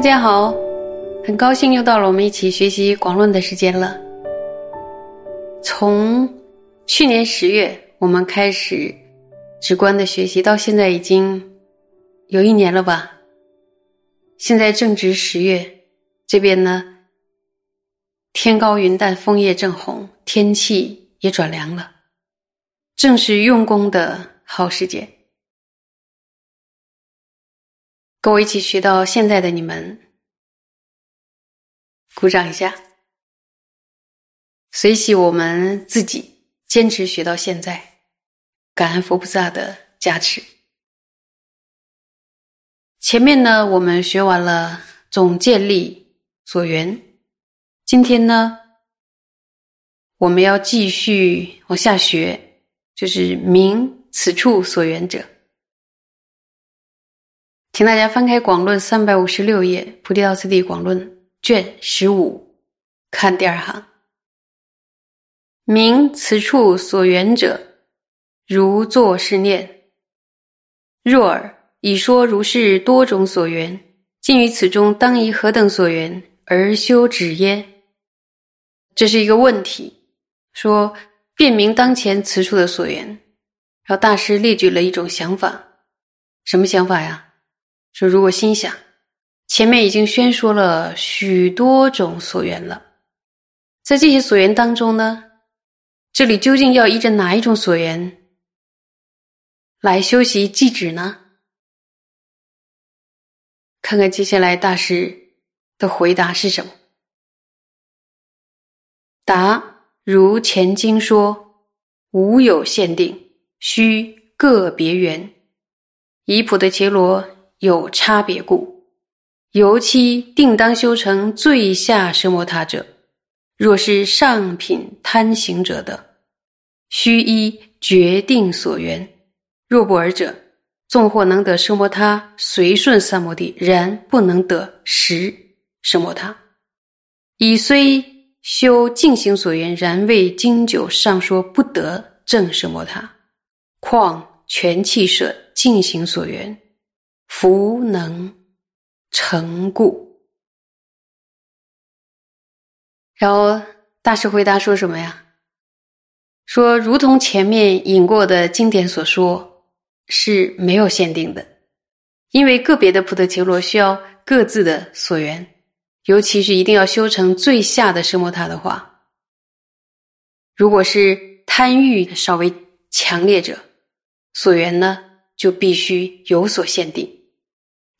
大家好，很高兴又到了我们一起学习广论的时间了。从去年十月我们开始直观的学习，到现在已经有一年了吧？现在正值十月，这边呢天高云淡，枫叶正红，天气也转凉了，正是用功的好时节。跟我一起学到现在的你们，鼓掌一下，随喜我们自己坚持学到现在，感恩佛菩萨的加持。前面呢，我们学完了总建立所缘，今天呢，我们要继续往下学，就是明此处所缘者。请大家翻开《广论》三百五十六页，《菩提道次第广论》卷十五，看第二行。明此处所缘者，如作是念：若尔，已说如是多种所缘，今于此中当以何等所缘而修止耶？这是一个问题，说辨明当前此处的所缘。然后大师列举了一种想法，什么想法呀？说：“如果心想，前面已经宣说了许多种所缘了，在这些所缘当中呢，这里究竟要依着哪一种所缘来修习寂止呢？看看接下来大师的回答是什么？答：如前经说，无有限定，须个别缘，以普的伽罗。”有差别故，尤其定当修成最下奢摩他者；若是上品贪行者的，须依决定所缘；若不尔者，纵或能得奢摩他，随顺三摩地，然不能得实奢摩他。以虽修净行所缘，然未经久上说不得正奢摩他，况全气舍净行所缘。福能成故，然后大师回答说什么呀？说如同前面引过的经典所说，是没有限定的，因为个别的菩提伽罗需要各自的所缘，尤其是一定要修成最下的奢摩他的话，如果是贪欲稍微强烈者，所缘呢就必须有所限定。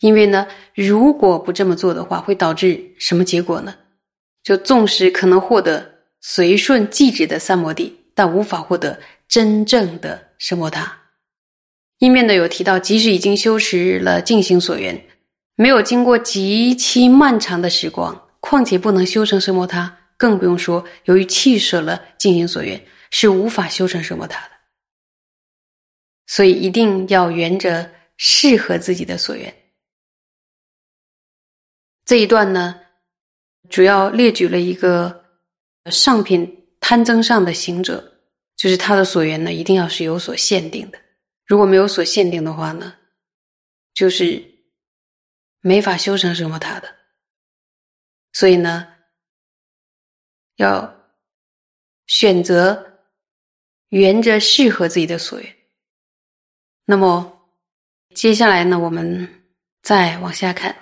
因为呢，如果不这么做的话，会导致什么结果呢？就纵使可能获得随顺即止的三摩地，但无法获得真正的奢摩他。因面呢有提到，即使已经修持了净行所缘，没有经过极其漫长的时光，况且不能修成奢摩他，更不用说由于弃舍了净行所缘，是无法修成奢摩他的。所以一定要沿着适合自己的所缘。这一段呢，主要列举了一个上品贪增上的行者，就是他的所缘呢，一定要是有所限定的。如果没有所限定的话呢，就是没法修成什么他的。所以呢，要选择沿着适合自己的所缘。那么接下来呢，我们再往下看。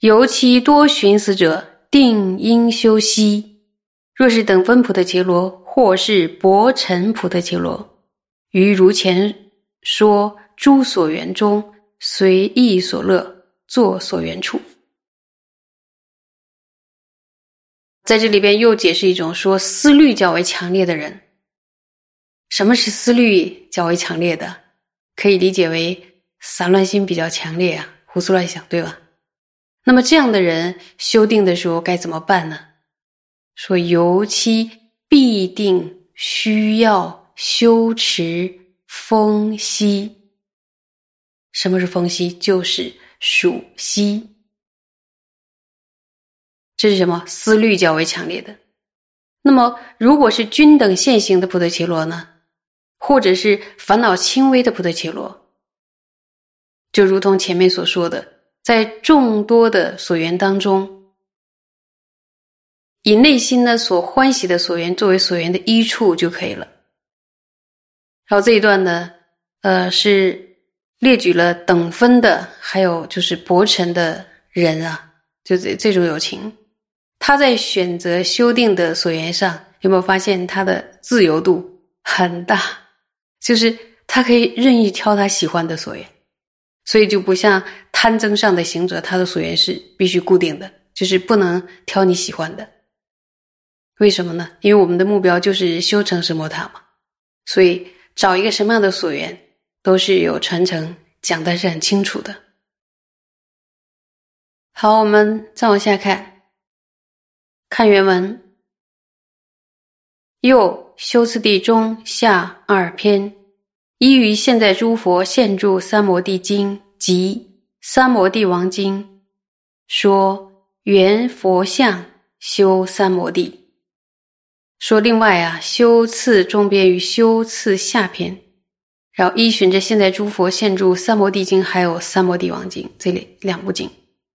尤其多寻死者，定应修息。若是等分普特伽罗，或是薄尘普特伽罗，于如前说诸所缘中，随意所乐，作所缘处。在这里边又解释一种说思虑较为强烈的人。什么是思虑较为强烈的？可以理解为散乱心比较强烈啊，胡思乱想，对吧？那么这样的人修定的时候该怎么办呢？说尤其必定需要修持风息。什么是风息？就是属息。这是什么？思虑较为强烈的。那么如果是均等现行的菩提伽罗呢？或者是烦恼轻微的菩提伽罗？就如同前面所说的，在众多的所缘当中，以内心呢所欢喜的所缘作为所缘的依处就可以了。然后这一段呢，呃，是列举了等分的，还有就是薄尘的人啊，就这这种友情，他在选择修订的所缘上，有没有发现他的自由度很大？就是他可以任意挑他喜欢的所缘，所以就不像贪增上的行者，他的所缘是必须固定的，就是不能挑你喜欢的。为什么呢？因为我们的目标就是修成什么塔嘛，所以。找一个什么样的所缘，都是有传承讲的是很清楚的。好，我们再往下看，看原文。又修次第中下二篇，依于现在诸佛现住《三摩地经》及《三摩地王经》，说圆佛像修三摩地。说另外啊，修次中边与修次下篇，然后依循着现在诸佛现住《三摩地经》还有《三摩地王经》这里两部经，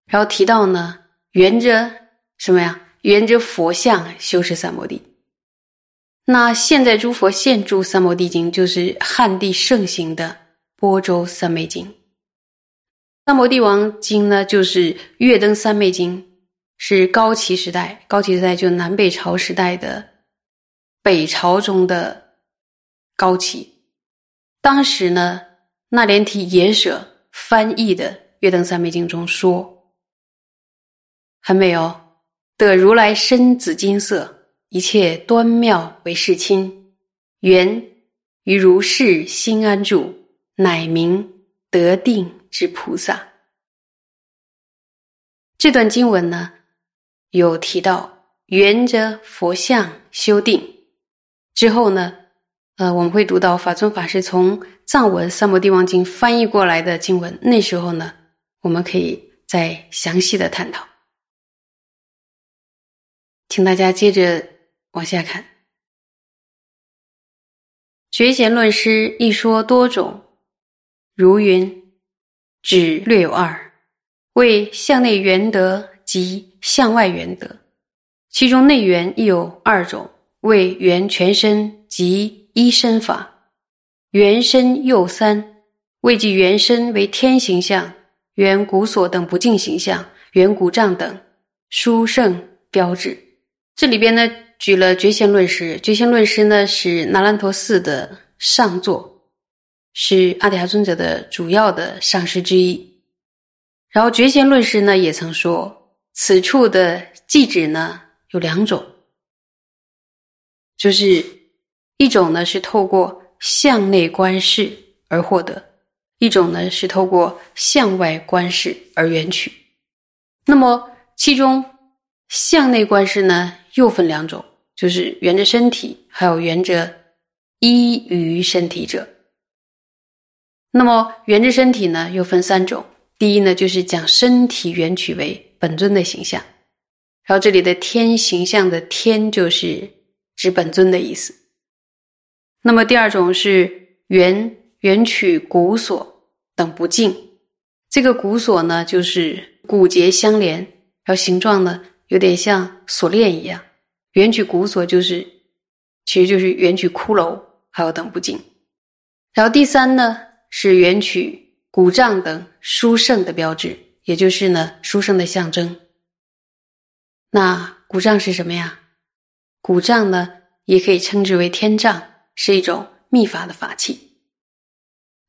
然后提到呢，圆着什么呀？圆着佛像修持三摩地。那现在诸佛现住《三摩地经》就是汉地盛行的波州三昧经，《三摩地王经》呢就是月灯三昧经，是高齐时代，高齐时代就南北朝时代的。北朝中的高齐，当时呢，那连提耶舍翻译的《月灯三昧经》中说：“很美哦，得如来身紫金色，一切端妙为世亲，缘于如是心安住，乃名得定之菩萨。”这段经文呢，有提到缘着佛像修定。之后呢，呃，我们会读到法尊法师从藏文《三摩地王经》翻译过来的经文。那时候呢，我们可以再详细的探讨。请大家接着往下看，《学贤论师》一说多种，如云，只略有二，为向内圆德及向外圆德，其中内圆亦有二种。为圆全身及一身法，圆身又三，为即圆身为天形象、圆骨所等不净形象、圆骨杖等殊胜标志。这里边呢，举了觉贤论师。觉贤论师呢，是那兰陀寺的上座，是阿底峡尊者的主要的上师之一。然后觉贤论师呢，也曾说，此处的记指呢有两种。就是一种呢，是透过向内观视而获得；一种呢，是透过向外观视而缘取。那么，其中向内观视呢，又分两种，就是缘着身体，还有缘着依于身体者。那么，缘着身体呢，又分三种。第一呢，就是将身体缘取为本尊的形象，然后这里的天形象的天就是。指本尊的意思。那么第二种是缘缘取骨锁等不净，这个骨锁呢，就是骨节相连，然后形状呢有点像锁链一样。元曲骨锁就是，其实就是元曲骷髅，还有等不净。然后第三呢是元曲骨杖等殊胜的标志，也就是呢殊胜的象征。那骨杖是什么呀？古杖呢，也可以称之为天杖，是一种秘法的法器。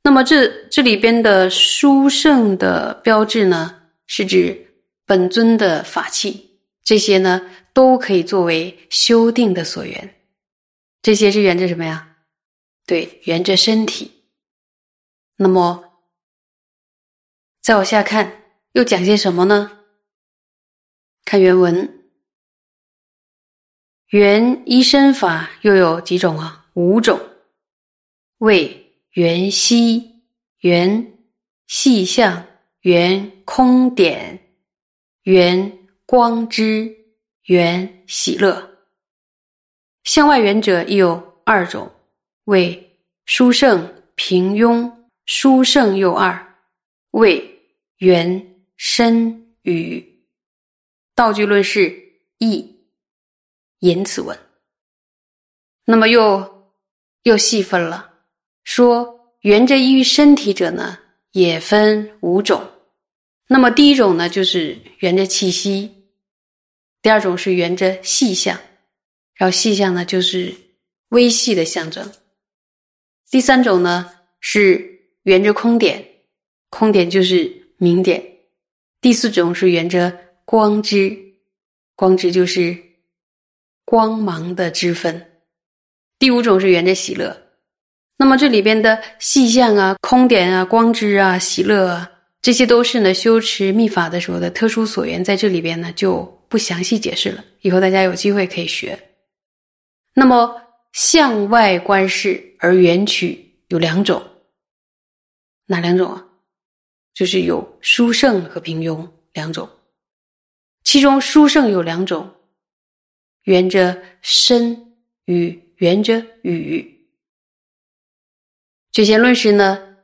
那么这这里边的殊胜的标志呢，是指本尊的法器，这些呢都可以作为修订的所缘。这些是缘着什么呀？对，缘着身体。那么再往下看，又讲些什么呢？看原文。原一身法又有几种啊？五种，为缘息、缘细相、缘空点、缘光之、缘喜乐。向外缘者亦有二种，为殊胜、平庸。殊胜又二，谓缘身与道具论是义，言此文。那么又又细分了，说缘着依于身体者呢，也分五种。那么第一种呢，就是缘着气息；第二种是缘着细相，然后细相呢就是微细的象征；第三种呢是缘着空点，空点就是明点；第四种是缘着光之，光之就是光芒的之分；第五种是缘着喜乐。那么这里边的细相啊、空点啊、光之啊、喜乐啊。这些都是呢修持密法的时候的特殊所缘，在这里边呢就不详细解释了。以后大家有机会可以学。那么向外观视而缘取有两种，哪两种啊？就是有殊胜和平庸两种。其中殊胜有两种，缘着身与缘着语。觉贤论师呢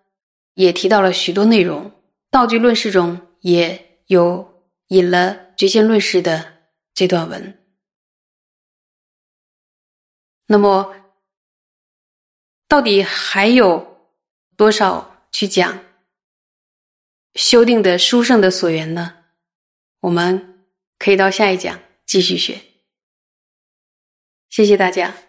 也提到了许多内容。道具论释中也有引了觉仙论师的这段文。那么，到底还有多少去讲修订的书圣的所缘呢？我们可以到下一讲继续学。谢谢大家。